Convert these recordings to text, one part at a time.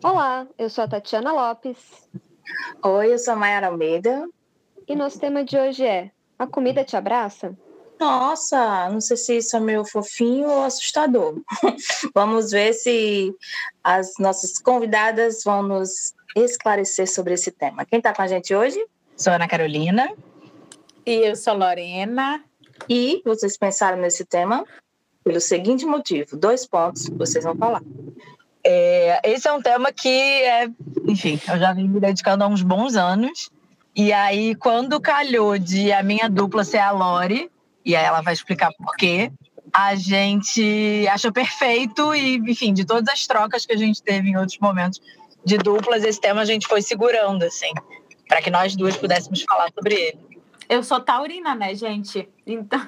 Olá, eu sou a Tatiana Lopes. Oi, eu sou a Mayara Almeida. E nosso tema de hoje é: A comida te abraça? Nossa, não sei se isso é meio fofinho ou assustador. Vamos ver se as nossas convidadas vão nos esclarecer sobre esse tema. Quem está com a gente hoje? Sou Ana Carolina. E eu sou Lorena. E vocês pensaram nesse tema pelo seguinte motivo: dois pontos vocês vão falar. É, esse é um tema que, é, enfim, eu já venho me dedicando há uns bons anos. E aí, quando calhou de a minha dupla ser a Lori, e aí ela vai explicar por quê, a gente achou perfeito e, enfim, de todas as trocas que a gente teve em outros momentos de duplas, esse tema a gente foi segurando, assim, para que nós duas pudéssemos falar sobre ele. Eu sou taurina, né, gente? Então.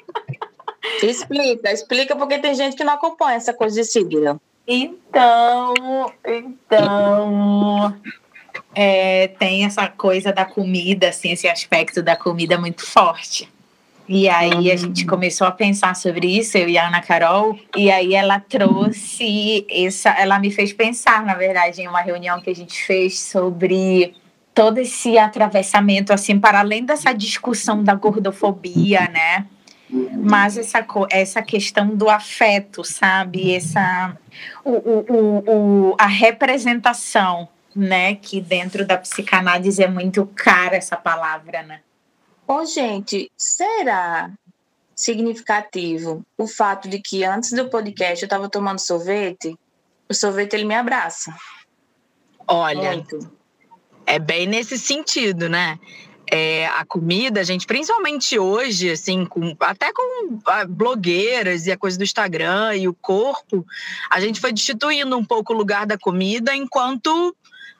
explica, explica porque tem gente que não acompanha essa coisa de signo. Então, então, é, tem essa coisa da comida, assim, esse aspecto da comida muito forte. E aí a gente começou a pensar sobre isso, eu e a Ana Carol, e aí ela trouxe essa, ela me fez pensar, na verdade, em uma reunião que a gente fez sobre todo esse atravessamento, assim, para além dessa discussão da gordofobia, né? Mas essa, essa questão do afeto, sabe? Essa, o, o, o, a representação, né? Que dentro da psicanálise é muito cara essa palavra, né? Bom, gente, será significativo o fato de que antes do podcast eu estava tomando sorvete? O sorvete ele me abraça. Olha, Muito. é bem nesse sentido, né? É, a comida, gente, principalmente hoje, assim, com, até com blogueiras e a coisa do Instagram e o corpo, a gente foi destituindo um pouco o lugar da comida enquanto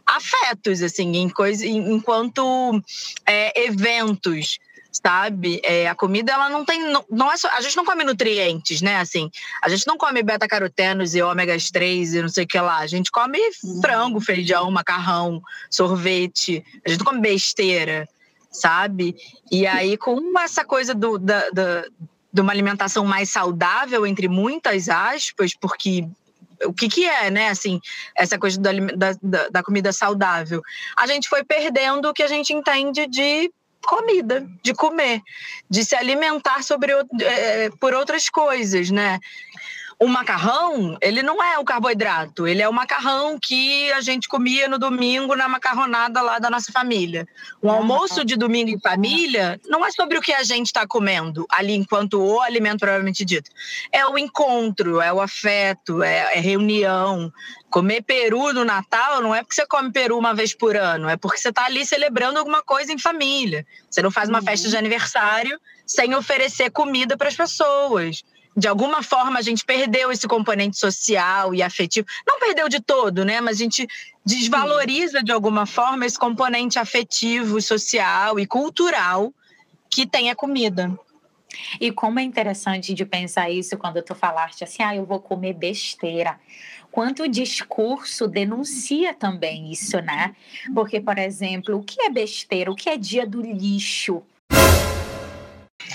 afetos, assim, em coisa, enquanto é, eventos sabe? É, a comida ela não tem, não, não é só, a gente não come nutrientes, né? Assim, a gente não come beta-carotenos e ômegas 3 e não sei o que lá. A gente come uhum. frango, feijão, macarrão, sorvete. A gente não come besteira sabe? E aí, com essa coisa do, da, da, de uma alimentação mais saudável, entre muitas aspas, porque o que, que é, né? Assim, essa coisa da, da, da comida saudável. A gente foi perdendo o que a gente entende de comida, de comer, de se alimentar sobre, é, por outras coisas, né? O macarrão, ele não é o carboidrato, ele é o macarrão que a gente comia no domingo na macarronada lá da nossa família. O almoço de domingo em família não é sobre o que a gente está comendo ali enquanto o alimento provavelmente dito. É o encontro, é o afeto, é, é reunião. Comer peru no Natal não é porque você come peru uma vez por ano, é porque você está ali celebrando alguma coisa em família. Você não faz uma uhum. festa de aniversário sem oferecer comida para as pessoas de alguma forma a gente perdeu esse componente social e afetivo. Não perdeu de todo, né? Mas a gente desvaloriza de alguma forma esse componente afetivo, social e cultural que tem a comida. E como é interessante de pensar isso quando tu falaste assim, ah, eu vou comer besteira. Quanto o discurso denuncia também isso, né? Porque, por exemplo, o que é besteira? O que é dia do lixo?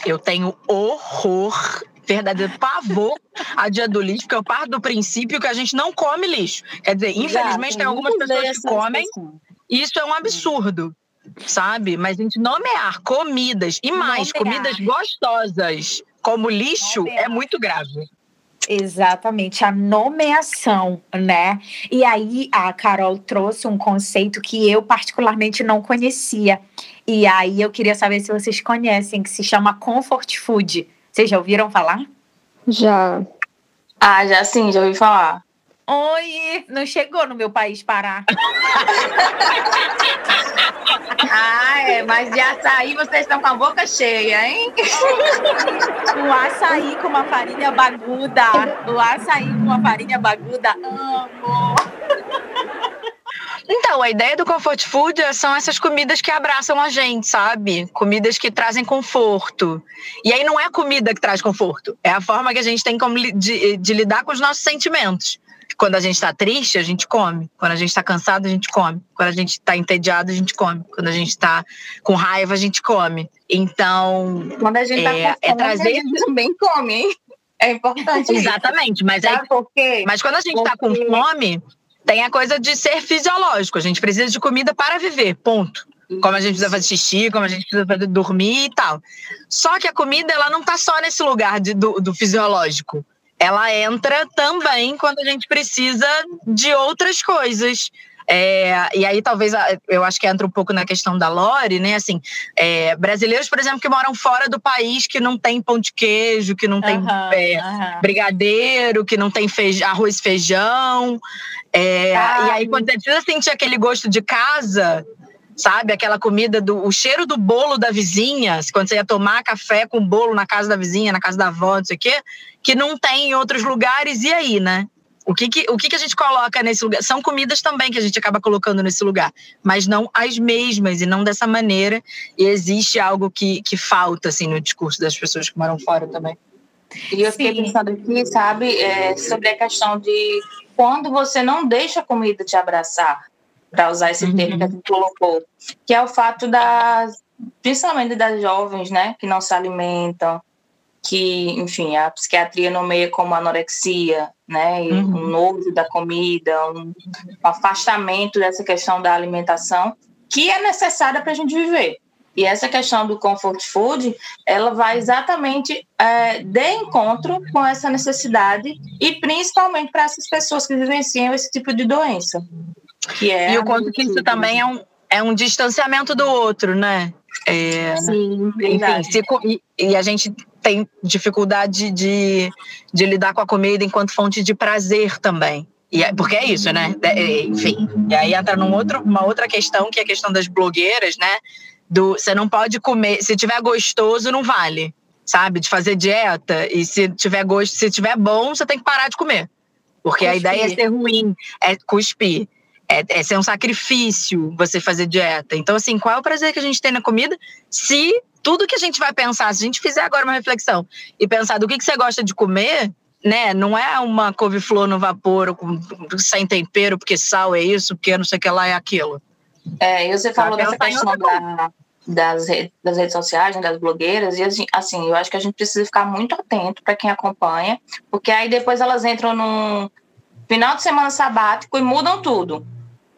Eu tenho horror verdadeiro pavor a dia do lixo, porque eu parto do princípio que a gente não come lixo. Quer dizer, infelizmente tem algumas pessoas que comem, isso é um absurdo, sabe? Mas a gente nomear comidas e mais, nomear. comidas gostosas como lixo nomear. é muito grave. Exatamente, a nomeação, né? E aí a Carol trouxe um conceito que eu particularmente não conhecia. E aí eu queria saber se vocês conhecem, que se chama comfort food. Vocês já ouviram falar? Já. Ah, já sim, já ouvi falar. Oi, não chegou no meu país parar. ah, é, mas de açaí vocês estão com a boca cheia, hein? o açaí com uma farinha baguda. O açaí com uma farinha baguda, amo. Então, a ideia do comfort food são essas comidas que abraçam a gente, sabe? Comidas que trazem conforto. E aí não é a comida que traz conforto, é a forma que a gente tem de, de lidar com os nossos sentimentos. Quando a gente está triste, a gente come. Quando a gente está cansado, a gente come. Quando a gente está entediado, a gente come. Quando a gente está com raiva, a gente come. Então. Quando a gente está é, com é fome, é trazer... a gente também come, hein? É importante. Exatamente, mas, aí, mas quando a gente está com fome, tem a coisa de ser fisiológico. A gente precisa de comida para viver, ponto. Como a gente precisa fazer xixi, como a gente precisa fazer dormir e tal. Só que a comida, ela não está só nesse lugar de, do, do fisiológico. Ela entra também quando a gente precisa de outras coisas. É, e aí, talvez, eu acho que entra um pouco na questão da Lore, né? Assim, é, brasileiros, por exemplo, que moram fora do país, que não tem pão de queijo, que não tem Aham, é, aham. brigadeiro, que não tem feijão, arroz e feijão. É, Ai. e aí, quando você precisa sentir aquele gosto de casa, sabe? Aquela comida, do, o cheiro do bolo da vizinha, quando você ia tomar café com bolo na casa da vizinha, na casa da avó, não sei o quê, que não tem em outros lugares, e aí, né? O que, que, o que, que a gente coloca nesse lugar? São comidas também que a gente acaba colocando nesse lugar, mas não as mesmas e não dessa maneira. E existe algo que, que falta assim, no discurso das pessoas que moram fora também. E eu fiquei Sim. pensando aqui, sabe, é, sobre a questão de quando você não deixa a comida te abraçar, para usar esse Uhum. termo que a gente colocou, que é o fato das, principalmente das jovens, né, que não se alimentam, que, enfim, a psiquiatria nomeia como anorexia, né, Uhum. um nojo da comida, um, um afastamento dessa questão da alimentação, que é necessária para a gente viver. E essa questão do comfort food, ela vai exatamente é, de encontro com essa necessidade e principalmente para essas pessoas que vivenciam esse tipo de doença. Que é e o quanto que isso também é um, é um distanciamento do outro, né? É, Sim, enfim, verdade. se co- e, a gente tem dificuldade de, de lidar com a comida enquanto fonte de prazer também. E é- porque é isso, né? É, é, enfim. E aí entra num outro, uma outra questão, que é a questão das blogueiras, né? Do você não pode comer, se tiver gostoso, não vale. Sabe? De fazer dieta. E se tiver gosto, se tiver bom, você tem que parar de comer. Porque a Cuspir. ideia é ser ruim, é cuspir. É, é ser um sacrifício você fazer dieta. Então, assim, qual é o prazer que a gente tem na comida se tudo que a gente vai pensar, se a gente fizer agora uma reflexão e pensar do que, que você gosta de comer, né? Não é uma couve-flor no vapor com, sem tempero, porque sal é isso, porque não sei o que lá é aquilo. É, e você falou dessa questão da, das, das redes sociais, né, das blogueiras, e assim, assim, eu acho que a gente precisa ficar muito atento para quem acompanha, porque aí depois elas entram num final de semana sabático e mudam tudo.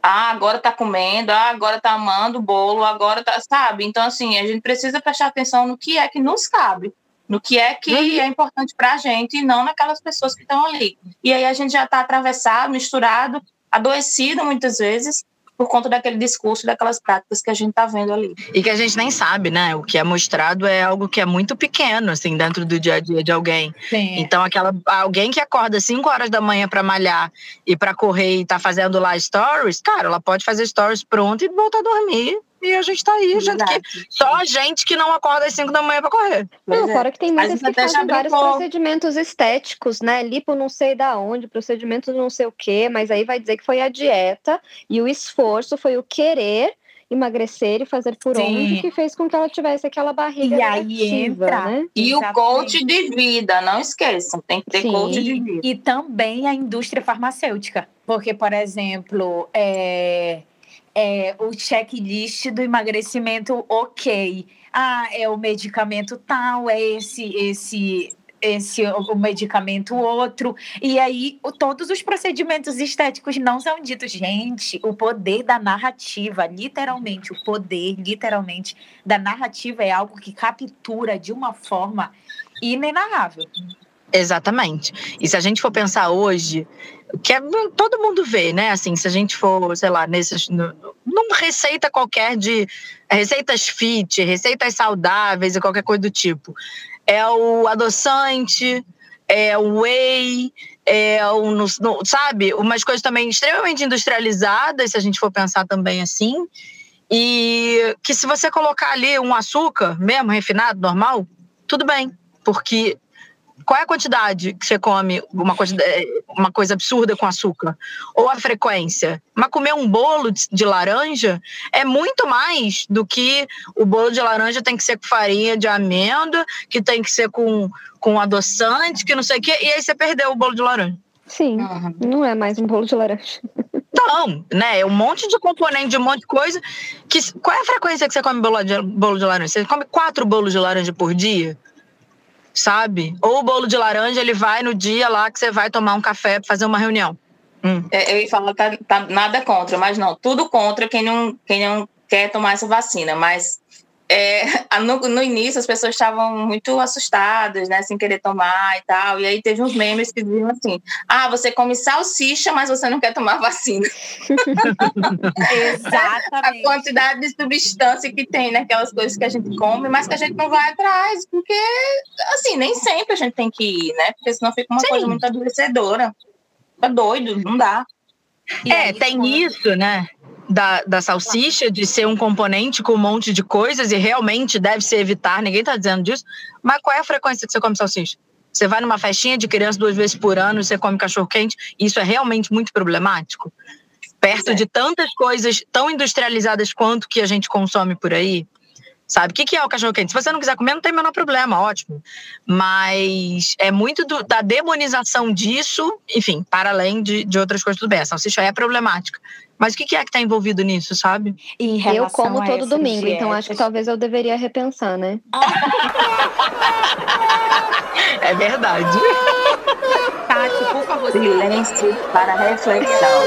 Ah, agora tá comendo, ah, agora tá amando o bolo, agora tá, sabe? Então, assim, a gente precisa prestar atenção no que é que nos cabe, no que é que é importante pra gente e não naquelas pessoas que estão ali. E aí a gente já tá atravessado, misturado, adoecido muitas vezes, por conta daquele discurso, daquelas práticas que a gente tá vendo ali. E que a gente nem sabe, né? O que é mostrado é algo que é muito pequeno, assim, dentro do dia a dia de alguém. Sim. Então, aquela alguém que acorda 5 horas da manhã para malhar e para correr e tá fazendo lá stories, cara, ela pode fazer stories pronto e voltar a dormir. E a gente tá aí, gente que, só a gente que não acorda às 5 da manhã para correr. Não, é. fora que tem muitas que fazem vários procedimentos estéticos, né? Lipo não sei da onde, procedimento não sei o quê, mas aí vai dizer que foi a dieta e o esforço foi o querer emagrecer e fazer por Sim. onde que fez com que ela tivesse aquela barriga E aí entra- né? E o coach de vida, não esqueçam, tem que ter Sim. coach de vida. E também a indústria farmacêutica. Porque, por exemplo, é, é, o checklist do emagrecimento, ok. Ah, é o medicamento tal, é esse, esse, esse o medicamento outro. E aí, todos os procedimentos estéticos não são ditos. Gente, o poder da narrativa, literalmente, o poder, literalmente, da narrativa é algo que captura de uma forma inenarrável. Exatamente. E se a gente for pensar hoje, que é, todo mundo vê, né? Assim, se a gente for, sei lá, nesses, numa receita qualquer de receitas fit, receitas saudáveis e qualquer coisa do tipo, é o adoçante, é o whey, é o, no- no- sabe, umas coisas também extremamente industrializadas, se a gente for pensar também assim, e que se você colocar ali um açúcar, mesmo refinado, normal, tudo bem, porque qual é a quantidade que você come uma coisa, uma coisa absurda com açúcar? Ou a frequência? Mas comer um bolo de, laranja é muito mais do que o bolo de laranja tem que ser com farinha de amêndoa, que tem que ser com, com adoçante, que não sei o quê, e aí você perdeu o bolo de laranja. Sim, Uhum. não é mais um bolo de laranja. Então, né? É um monte de componente, de um monte de coisa. Que, qual é a frequência que você come bolo de, bolo de laranja? Você come quatro bolos de laranja por dia? Sabe? Ou o bolo de laranja, ele vai no dia lá que você vai tomar um café para fazer uma reunião. Hum. É, eu ia falar tá, tá, nada contra, mas não, tudo contra quem não, quem não quer tomar essa vacina. Mas é, no, no, início as pessoas estavam muito assustadas, né, sem querer tomar e tal. E aí teve uns memes que diziam assim: ah, você come salsicha, mas você não quer tomar vacina. Exatamente. A quantidade de substância que tem naquelas coisas que a gente come, mas que a gente não vai atrás, porque, assim, nem sempre a gente tem que ir, né? Porque senão fica uma Sim. coisa muito adoecedora. Tá doido, não dá. E é, aí, tem isso, né? Da, da salsicha, de ser um componente com um monte de coisas e realmente deve se evitar, ninguém está dizendo disso. Mas qual é a frequência que você come salsicha? Você vai numa festinha de criança duas vezes por ano e você come cachorro quente, isso é realmente muito problemático. Perto é. de tantas coisas tão industrializadas quanto que a gente consome por aí. Sabe? O que, é o cachorro quente? Se você não quiser comer, não tem o menor problema, ótimo. Mas é muito do, da demonização disso, enfim, para além de, de outras coisas, tudo bem. A salsicha é problemática. Mas o que é que está envolvido nisso, sabe? eu como todo domingo, dietas... então acho que talvez eu deveria repensar, né? é verdade. Tati, por favor. Silêncio para reflexão.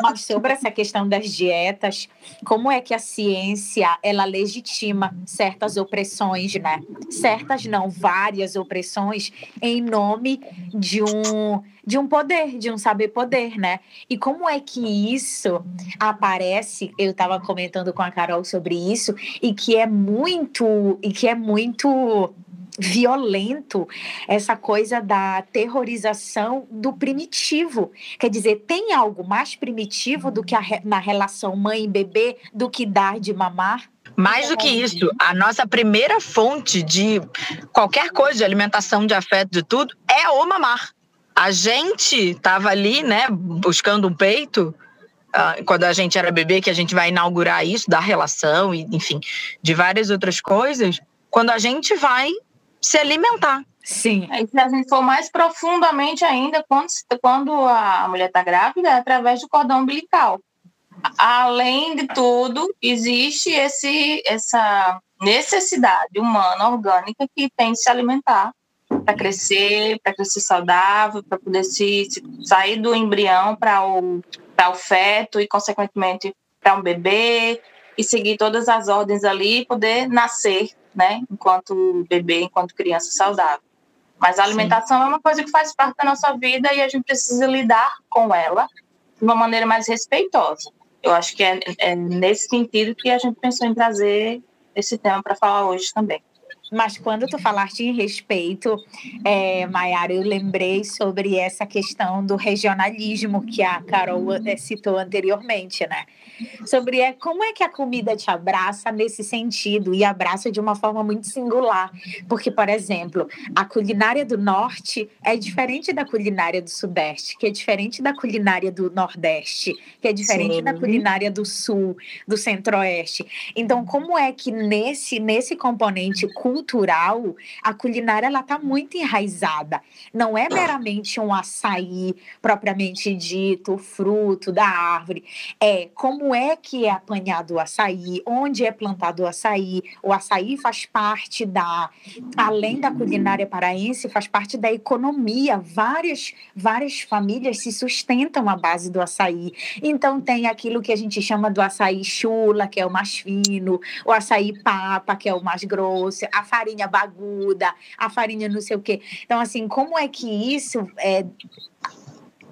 Mas sobre essa questão das dietas, como é que a ciência ela legitima certas opressões, né? Certas não, várias opressões em nome de um de um poder, de um saber poder, né? E como é que isso aparece? Eu estava comentando com a Carol sobre isso e que é muito e que é muito violento essa coisa da terrorização do primitivo. Quer dizer, tem algo mais primitivo do que a, na relação mãe e bebê do que dar de mamar? Mais do que isso, a nossa primeira fonte de qualquer coisa, de alimentação, de afeto, de tudo, é o mamar. A gente estava ali, né, buscando um peito, Uh, quando a gente era bebê, que a gente vai inaugurar isso da relação, e, enfim, de várias outras coisas, quando a gente vai se alimentar. Sim. E se a gente for mais profundamente ainda, quando, quando a mulher está grávida, é através do cordão umbilical. Além de tudo, existe esse, essa necessidade humana, orgânica, que tem de se alimentar para crescer, para crescer saudável, para poder se, se, sair do embrião para o, o feto e, consequentemente, para um bebê e seguir todas as ordens ali e poder nascer né? Enquanto bebê, enquanto criança saudável. Mas a alimentação Sim. é uma coisa que faz parte da nossa vida e a gente precisa lidar com ela de uma maneira mais respeitosa. Eu acho que é, é nesse sentido que a gente pensou em trazer esse tema para falar hoje também. Mas quando tu falaste em respeito, é, Mayara, eu lembrei sobre essa questão do regionalismo que a Carol é, citou anteriormente, né? Sobre é, como é que a comida te abraça nesse sentido e abraça de uma forma muito singular. Porque, por exemplo, a culinária do norte é diferente da culinária do sudeste, que é diferente da culinária do nordeste, que é diferente Sim. da culinária do sul, do centro-oeste. Então, como é que nesse nesse componente cultural a culinária ela está muito enraizada? Não é meramente um açaí propriamente dito, fruto da árvore. É como é que é apanhado o açaí, onde é plantado o açaí. O açaí faz parte da, além da culinária paraense, faz parte da economia. Várias, várias famílias se sustentam à base do açaí. Então tem aquilo que a gente chama do açaí chula, que é o mais fino, o açaí papa, que é o mais grosso, a farinha baguda, a farinha não sei o quê. Então, assim, como é que isso é,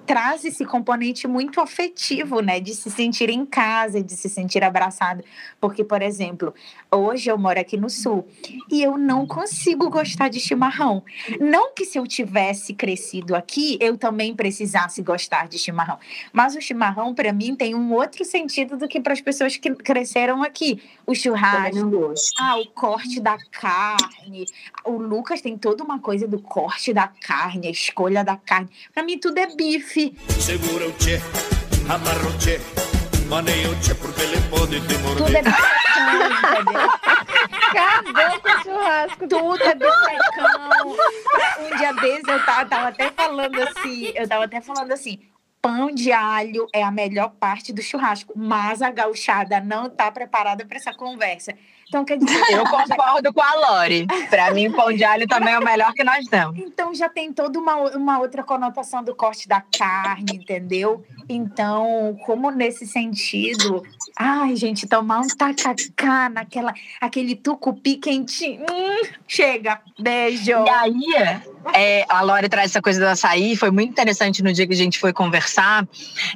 traz esse componente muito afetivo, né? De se sentir em casa, de se sentir abraçado. Porque, por exemplo, hoje eu moro aqui no sul e eu não consigo gostar de chimarrão. Não que se eu tivesse crescido aqui, eu também precisasse gostar de chimarrão. Mas o chimarrão, para mim, tem um outro sentido do que para as pessoas que cresceram aqui. O churrasco, ah, o corte da carne. O Lucas tem toda uma coisa do corte da carne, a escolha da carne. Para mim, tudo é bife bife. Segura o tchê, amarra o tchê, maneia o tchê porque ele pode te morder. Tudo é entendeu? Acabou com o churrasco. Tudo é bifecão. Um dia desses eu tava, tava até falando assim, eu tava até falando assim, pão de alho é a melhor parte do churrasco, mas a gauchada não está preparada para essa conversa. Então, quer dizer. Eu concordo com a Lori. Para mim, pão de alho também é o melhor que nós temos. Então, já tem toda uma, uma outra conotação do corte da carne, entendeu? Então, como nesse sentido, ai, gente, tomar um tacacá naquela, aquele tucupi quentinho, hum, chega, beijo. E aí, é, a Lori traz essa coisa do açaí, foi muito interessante no dia que a gente foi conversar,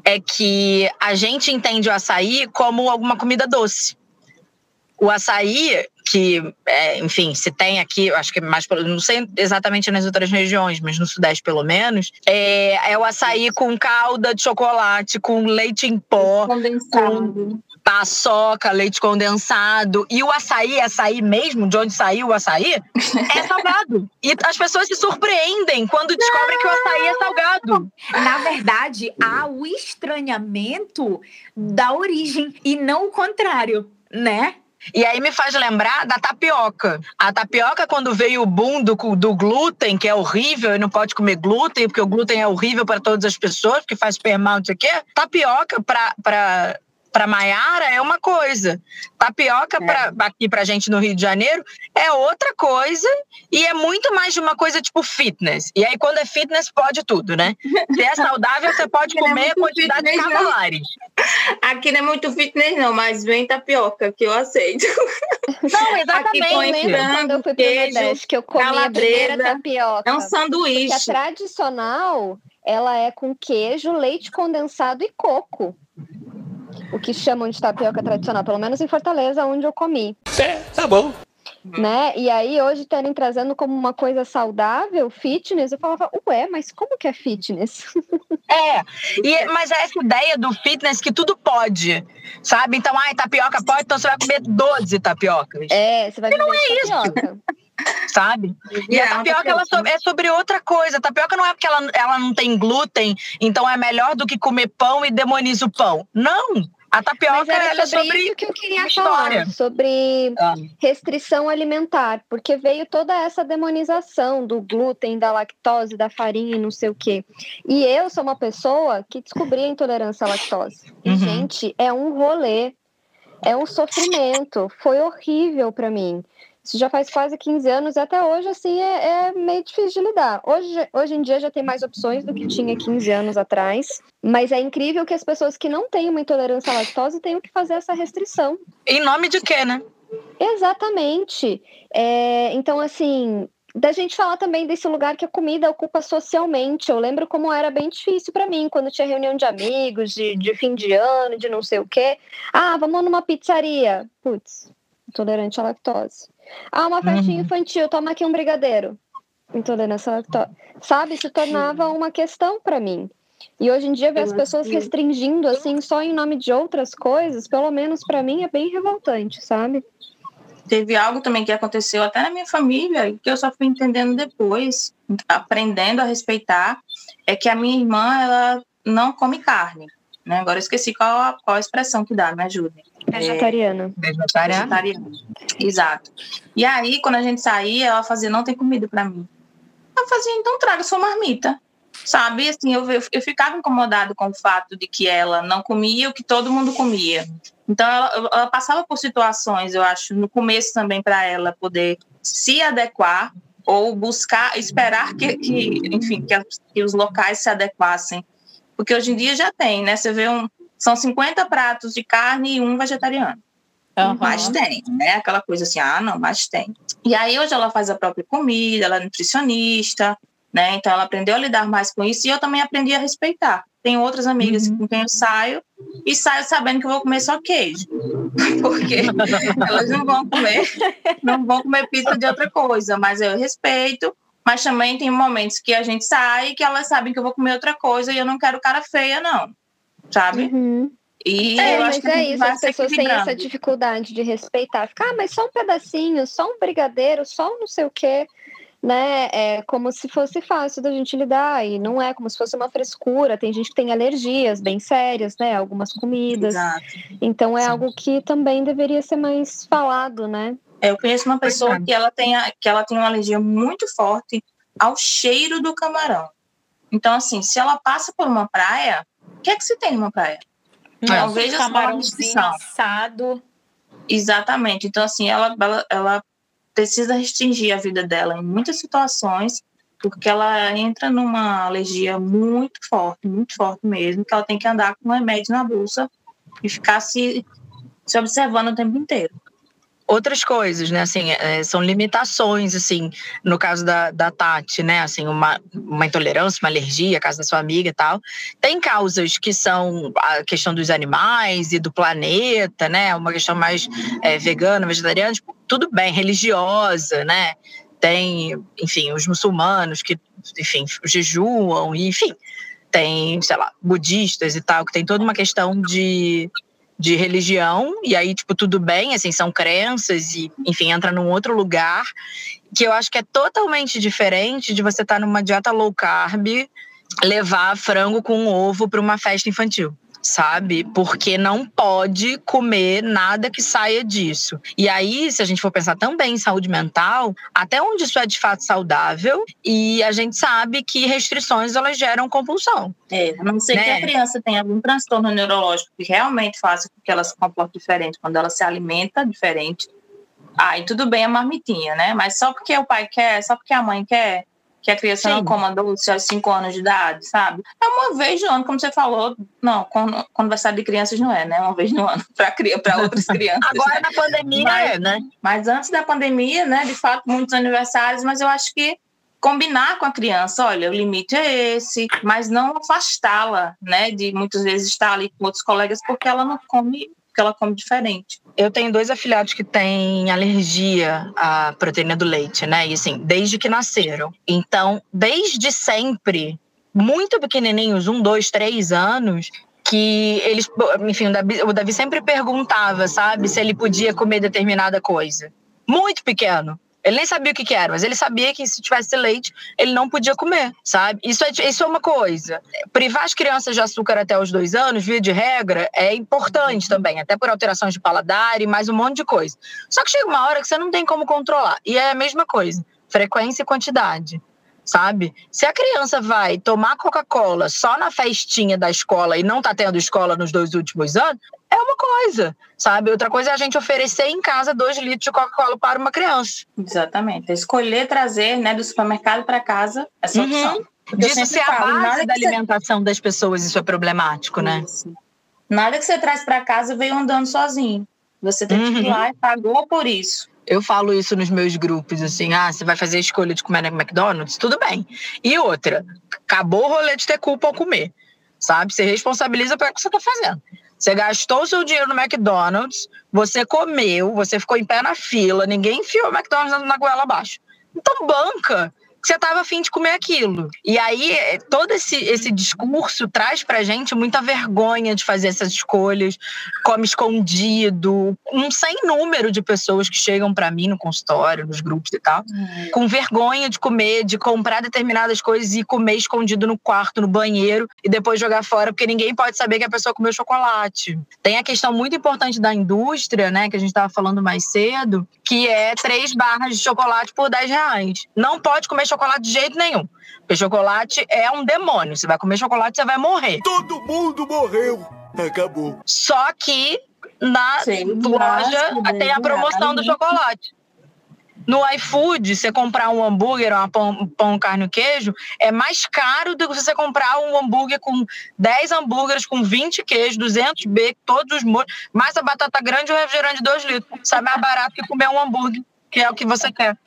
é que a gente entende o açaí como alguma comida doce. O açaí, que, é, enfim, se tem aqui, acho que mais, não sei exatamente nas outras regiões, mas no Sudeste pelo menos, é, é o açaí com calda de chocolate, com leite em pó, com paçoca, leite condensado. E o açaí, açaí mesmo, de onde saiu o açaí, é salgado. e as pessoas se surpreendem quando descobrem que o açaí é salgado. Na verdade, há o estranhamento da origem e não o contrário, né? E aí me faz lembrar da tapioca. A tapioca, quando veio o boom do, do glúten, que é horrível, e não pode comer glúten, porque o glúten é horrível para todas as pessoas, porque faz super mal, não sei o quê. Tapioca, para para Maiara é uma coisa. Tapioca é. Pra, aqui pra gente no Rio de Janeiro é outra coisa e é muito mais de uma coisa tipo fitness. E aí quando é fitness pode tudo, né? Se é saudável você pode aqui é comer é quantidade de cavalares. Aqui não é muito fitness não, mas vem tapioca que eu aceito. Não, exatamente. Aqui eu lembro quando eu fui queijo, Nordeste que eu comi a primeira tapioca. É um sanduíche. Porque a tradicional, ela é com queijo, leite condensado e coco o que chamam de tapioca tradicional, pelo menos em Fortaleza, onde eu comi. É, tá bom. Né? E aí, hoje, terem trazendo como uma coisa saudável, fitness, eu falava, ué, mas como que é fitness? É, e, mas é essa ideia do fitness que tudo pode, sabe? Então, ai, tapioca pode, então você vai comer 12 tapiocas. É, você vai comer não é tapioca. isso. Sabe? E a tapioca ela é sobre outra coisa. A tapioca não é porque ela, ela não tem glúten, então é melhor do que comer pão e demoniza o pão. Não! A tapioca era é sobre, sobre isso que eu queria falar, sobre ah. restrição alimentar, porque veio toda essa demonização do glúten, da lactose, da farinha e não sei o quê. E eu sou uma pessoa que descobri a intolerância à lactose. E, uhum. gente, é um rolê, é um sofrimento, foi horrível para mim. Isso já faz quase 15 anos e até hoje, assim, é, é, meio difícil de lidar. Hoje, hoje em dia já tem mais opções do que tinha 15 anos atrás. Mas é incrível que as pessoas que não têm uma intolerância à lactose tenham que fazer essa restrição. Em nome de quê, né? Exatamente. É, então, assim, da gente falar também desse lugar que a comida ocupa socialmente. Eu lembro como era bem difícil para mim quando tinha reunião de amigos, de, de fim de ano, de não sei o quê. Ah, vamos numa pizzaria. Putz, intolerante à lactose. Ah, uma festinha uhum. infantil, toma aqui um brigadeiro. À lactose. Sabe, se tornava uma questão para mim. E hoje em dia ver as pessoas restringindo assim só em nome de outras coisas, pelo menos para mim é bem revoltante, sabe? Teve algo também que aconteceu até na minha família, que eu só fui entendendo depois, aprendendo a respeitar, é que a minha irmã ela não come carne. Né? Agora eu esqueci qual a, qual a expressão que dá, me ajude. Vegetariana. É, vegetariana. Vegetariana. Exato. E aí, quando a gente saía, ela fazia, não tem comida para mim. Eu fazia, então traga sua marmita. Sabe, assim, eu, eu, eu ficava incomodado com o fato de que ela não comia o que todo mundo comia. Então, ela, ela passava por situações, eu acho, no começo também para ela poder se adequar ou buscar, esperar que, que enfim, que, que os locais se adequassem porque hoje em dia já tem, né? Você vê um. São 50 pratos de carne e um vegetariano. Uhum. Mas tem, né? Aquela coisa assim, ah, não, mas tem. E aí hoje ela faz a própria comida, ela é nutricionista, né? Então ela aprendeu a lidar mais com isso e eu também aprendi a respeitar. Tenho outras amigas uhum. com quem eu saio e saio sabendo que eu vou comer só queijo. Porque elas não vão comer, não vão comer pizza de outra coisa, mas eu respeito mas também tem momentos que a gente sai que elas sabem que eu vou comer outra coisa e eu não quero cara feia, não. Sabe? Uhum. E é, mas é isso, as pessoas têm essa dificuldade de respeitar. Ficar, ah, mas só um pedacinho, só um brigadeiro, só um não sei o quê. Né? É como se fosse fácil da gente lidar, e não é como se fosse uma frescura. Tem gente que tem alergias bem sérias, né? Algumas comidas. Exato. Então é Sim. algo que também deveria ser mais falado, né? Eu conheço uma pessoa que ela tem, que ela tem uma alergia muito forte ao cheiro do camarão. Então, assim, se ela passa por uma praia, que é que se tem numa praia? Não, vejo camarãozinho assado. Exatamente. Então, assim, ela, ela, ela precisa restringir a vida dela em muitas situações, porque ela entra numa alergia muito forte, muito forte mesmo, que ela tem que andar com um remédio na bolsa e ficar se, se observando o tempo inteiro outras coisas, né? Assim, é, são limitações, assim, no caso da, da Tati, né? Assim, uma, uma intolerância, uma alergia, caso da sua amiga e tal. Tem causas que são a questão dos animais e do planeta, né? Uma questão mais é, vegana, vegetariana, tipo, tudo bem, religiosa, né? Tem, enfim, os muçulmanos que, enfim, jejuam, enfim, tem, sei lá, budistas e tal, que tem toda uma questão de de religião, e aí, tipo, tudo bem, assim, são crenças e, enfim, entra num outro lugar, que eu acho que é totalmente diferente de você estar tá numa dieta low carb, levar frango com ovo para uma festa infantil sabe? Porque não pode comer nada que saia disso. E aí, se a gente for pensar também em saúde mental, até onde isso é de fato saudável, e a gente sabe que restrições elas geram compulsão. É, a não ser né? que a criança tenha algum transtorno neurológico que realmente faça com que ela se comporte diferente quando ela se alimenta diferente. Aí tudo bem a marmitinha, né? Mas só porque o pai quer, só porque a mãe quer, que a criança Sim. não coma doce aos 5 anos de idade, sabe? É uma vez no ano, como você falou. Não, quando, aniversário de crianças não é, né? Uma vez no ano, para outras crianças. Agora né? na pandemia mas, é, né? Mas antes da pandemia, né? De fato, muitos aniversários, mas eu acho que combinar com a criança, olha, o limite é esse, mas não afastá-la, né? De muitas vezes estar ali com outros colegas porque ela não come porque ela come diferente. Eu tenho dois afilhados que têm alergia à proteína do leite, né? E assim, desde que nasceram. Então, desde sempre, muito pequenininhos, um, dois, três anos, que eles, enfim, o Davi, o Davi sempre perguntava, sabe, se ele podia comer determinada coisa. Muito pequeno. Ele nem sabia o que, que, era, mas ele sabia que se tivesse leite, ele não podia comer, sabe? Isso é, isso é uma coisa. Privar as crianças de açúcar até os dois anos, via de regra, é importante também, até por alterações de paladar e mais um monte de coisa. Só que chega uma hora que você não tem como controlar. E é a mesma coisa: frequência e quantidade sabe? Se a criança vai tomar Coca-Cola só na festinha da escola e não tá tendo escola nos dois últimos anos, é uma coisa, sabe? Outra coisa é a gente oferecer em casa dois litros de Coca-Cola para uma criança. Exatamente. É escolher trazer né, do supermercado para casa essa uhum. opção. Disso ser a base da alimentação você... das pessoas, isso é problemático, né? Isso. Nada que você traz para casa veio andando sozinho. Você tem uhum. que ir lá e pagou por isso. Eu falo isso nos meus grupos, assim, ah, você vai fazer a escolha de comer no McDonald's? Tudo bem. E outra, acabou o rolê de ter culpa ao comer, sabe? Você responsabiliza pelo que você está fazendo. Você gastou o seu dinheiro no McDonald's, você comeu, você ficou em pé na fila, ninguém enfiou o McDonald's na goela abaixo. Então banca que você estava afim de comer aquilo. E aí, todo esse, esse discurso traz pra gente muita vergonha de fazer essas escolhas, come escondido, um sem número de pessoas que chegam para mim no consultório, nos grupos e tal, uhum. com vergonha de comer, de comprar determinadas coisas e comer escondido no quarto, no banheiro, e depois jogar fora, porque ninguém pode saber que a pessoa comeu chocolate. Tem a questão muito importante da indústria, né, que a gente estava falando mais cedo, que é três barras de chocolate por 10 reais. Não pode comer chocolate de jeito nenhum. Porque chocolate é um demônio. Você vai comer chocolate, você vai morrer. Todo mundo morreu. Acabou. Só que na Sim, loja tem a promoção do chocolate. No iFood, você comprar um hambúrguer, um pão, pão, carne e queijo, é mais caro do que você comprar um hambúrguer com 10 hambúrgueres, com 20 queijos, 200 bacon, todos os molhos, mais a batata grande e o refrigerante de 2 litros. Sai mais barato que comer um hambúrguer, que é o que você quer.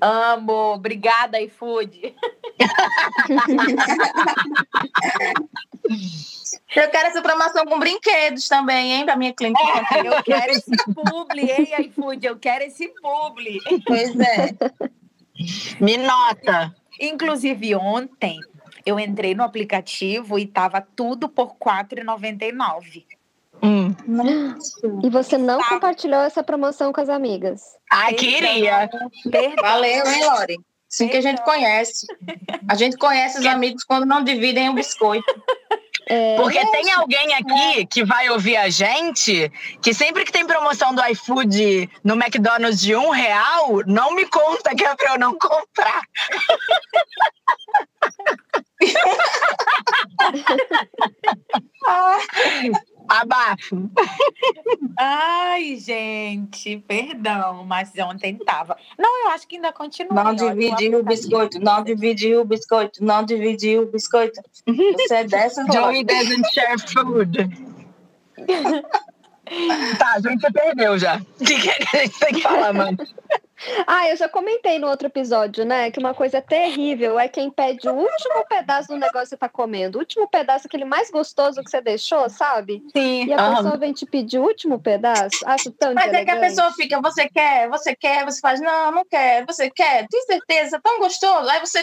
Amo, obrigada, iFood. Eu quero essa promoção com brinquedos também, hein, para minha clínica. Eu quero esse publi, hein, iFood? Eu quero esse publi. Pois é. Me nota. Inclusive, ontem eu entrei no aplicativo e tava tudo por R$ 4,99. Hum. E você não tá. compartilhou essa promoção com as amigas? Ah, queria. Valeu, hein, Lore? Sim que a gente conhece. A gente conhece os amigos quando não dividem o biscoito. É, Porque é, tem alguém aqui que vai ouvir a gente que sempre que tem promoção do iFood no McDonald's de um real, não me conta que é pra eu não comprar. Abafo. Ai, gente, perdão, mas ontem tava. Não, eu acho que ainda continua. Não dividiu o biscoito, não dividiu o biscoito, não dividiu o biscoito. Você é dessa, Joey doesn't share food. tá, a gente perdeu já. O que, que a gente tem que falar, mano? Ah, eu já comentei no outro episódio, né? Que uma coisa terrível é quem pede o último pedaço do negócio que você tá comendo. O último pedaço, aquele mais gostoso que você deixou, sabe? Sim. E a uhum. pessoa vem te pedir o último pedaço. Acho tão Mas é que a pessoa fica, você quer, você quer, você faz, não, não quero, você quer, tem certeza, tão gostoso. Aí você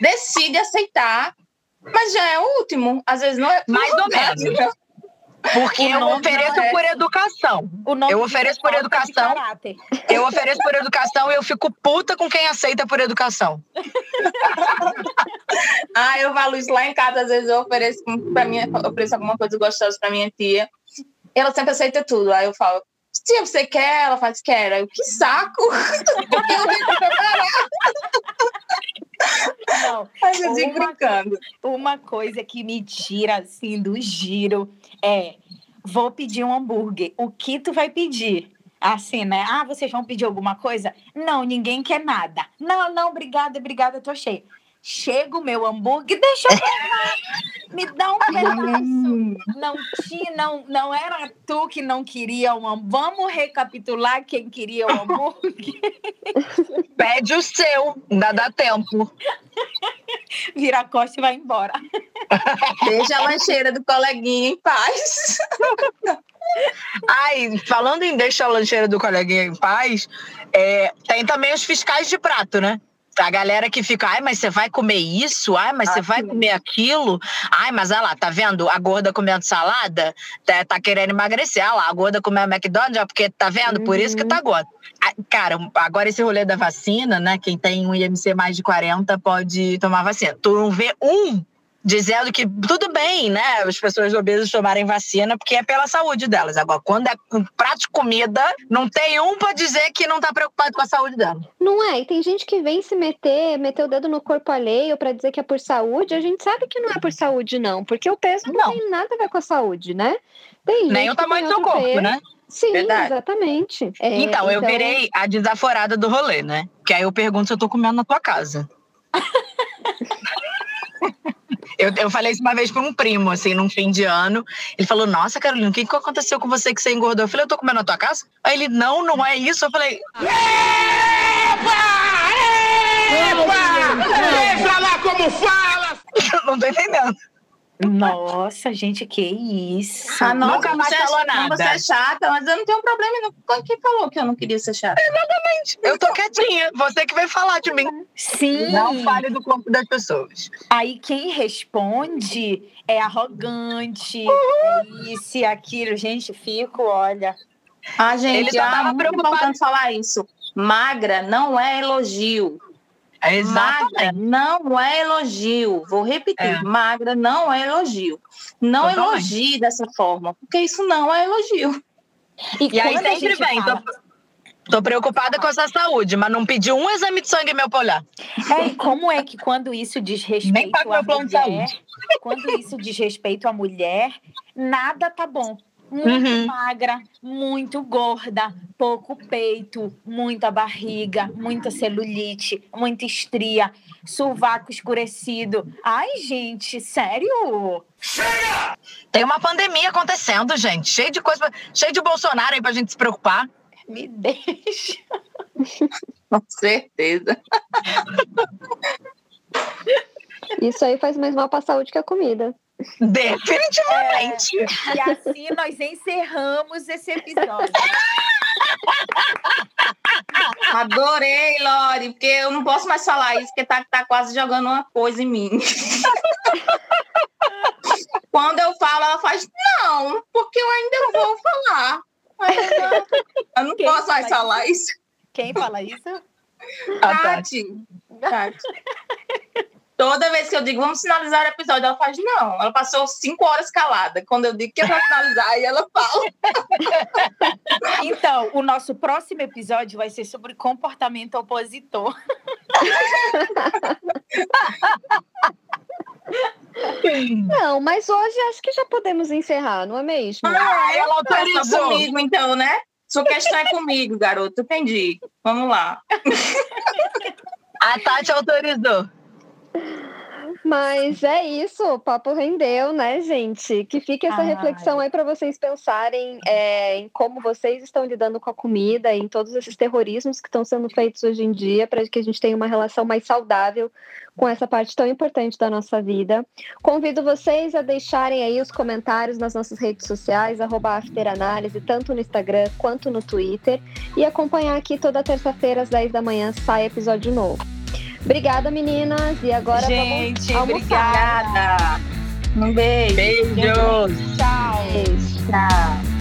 decide aceitar, mas já é o último. Às vezes não é. Mais ou menos. Porque eu ofereço é... por educação. eu ofereço por educação. Eu ofereço por educação e eu fico puta com quem aceita por educação. ah, eu falo isso lá em casa, às vezes eu ofereço para mim, ofereço alguma coisa gostosa para minha tia. Ela sempre aceita tudo. Aí eu falo, tia, você quer? Ela faz, quer. Aí eu, que saco! Porque eu vim preparar. Uma, brincando. Uma coisa que me tira assim do giro é: vou pedir um hambúrguer. O que tu vai pedir? Assim, né? Ah, vocês vão pedir alguma coisa? Não, ninguém quer nada. Não, não, obrigada, obrigada, tô cheio. Chega o meu hambúrguer, deixa eu pegar. Me dá um pedaço. Não, tinha, não, não era tu que não queria um hambúrguer. Vamos recapitular quem queria o hambúrguer. Pede o seu, ainda dá tempo. Vira a costa e vai embora. Deixa a lancheira do coleguinha em paz. Ai, falando em deixa a lancheira do coleguinha em paz, é, tem também os fiscais de prato, né? A galera que fica, ai, mas você vai comer isso? Ai, mas você vai comer aquilo? Ai, mas olha lá, tá vendo? A gorda comendo salada tá, tá querendo emagrecer. Olha lá, a gorda comendo McDonald's, porque tá vendo? Por isso que tá uhum. gorda. Cara, agora esse rolê da vacina, né? Quem tem um IMC mais de 40 pode tomar vacina. Tu não vê um dizendo que tudo bem, né, as pessoas obesas tomarem vacina porque é pela saúde delas. Agora, quando é um prato de comida, não tem um para dizer que não está preocupado com a saúde dela. Não é, e tem gente que vem se meter, meter o dedo no corpo alheio para dizer que é por saúde, a gente sabe que não é por saúde não, porque o peso não, não tem nada a ver com a saúde, né? Tem Nem o tamanho do corpo, peso. né? Sim, Verdade. exatamente. É, então, eu então... virei a desaforada do rolê, né? Que aí eu pergunto se eu tô comendo na tua casa. Eu, eu falei isso uma vez para um primo, assim, num fim de ano. Ele falou: Nossa, Carolina, o que, que aconteceu com você que você engordou? Eu falei: Eu tô comendo na tua casa? Aí ele: Não, não é isso. Eu falei: Epa! Epa! Veja lá como fala! não tô entendendo. Nossa, gente, que isso. Ah, nossa, Nunca mais falou nada. Você é chata, mas eu não tenho problema. Não. Quem falou que eu não queria ser chata? Exatamente. Eu tô quietinha. Você que vai falar de mim. Sim. Não fale do corpo das pessoas. Aí quem responde é arrogante, uhum. é isso e aquilo. Gente, fico, olha. Ah, gente, Ele já tava ah, preocupado falar isso. Magra não é elogio. É magra não é elogio. Vou repetir, é. magra não é elogio. Não Totalmente. elogie dessa forma, porque isso não é elogio. E, e aí sempre vem, fala... tô, tô, preocupada com essa saúde, mas não pedi um exame de sangue meu pra olhar. É, e como é que quando isso diz respeito Nem pago meu plano mulher, de saúde. quando isso diz respeito à mulher, nada tá bom muito uhum. magra, muito gorda, pouco peito, muita barriga, muita celulite, muita estria, sovaco escurecido. Ai, gente, sério? Chega! Tem uma pandemia acontecendo, gente. Cheio de coisa, cheio de Bolsonaro aí pra gente se preocupar. Me deixa. Com certeza. Isso aí faz mais mal pra saúde que a comida. Definitivamente. É, e assim nós encerramos esse episódio. Adorei, Lori, porque eu não posso mais falar isso, porque tá, tá quase jogando uma coisa em mim. Quando eu falo, ela faz, não, porque eu ainda vou falar. Eu não, posso mais falar isso? isso. Quem fala isso? A Tati. Tati. Toda vez que eu digo, vamos finalizar o episódio, ela faz, não. Ela passou cinco horas calada. Quando eu digo que é para finalizar, aí ela fala. Então, o nosso próximo episódio vai ser sobre comportamento opositor. Não, mas hoje acho que já podemos encerrar, não é mesmo? Ah, ela autorizou. comigo, então, né? Sua questão é comigo, garoto. Entendi. Vamos lá. A Tati autorizou. Mas é isso, o papo rendeu, né, gente? Que fique essa Ai. reflexão aí para vocês pensarem é, em como vocês estão lidando com a comida, em todos esses terrorismos que estão sendo feitos hoje em dia, para que a gente tenha uma relação mais saudável com essa parte tão importante da nossa vida. Convido vocês a deixarem aí os comentários nas nossas redes sociais, afteranálise, tanto no Instagram quanto no Twitter, e acompanhar aqui toda terça-feira às 10 da manhã sai episódio novo. Obrigada, meninas. E agora Gente, vamos obrigada. Um beijo. Beijos. Tchau. Beijo. Tchau.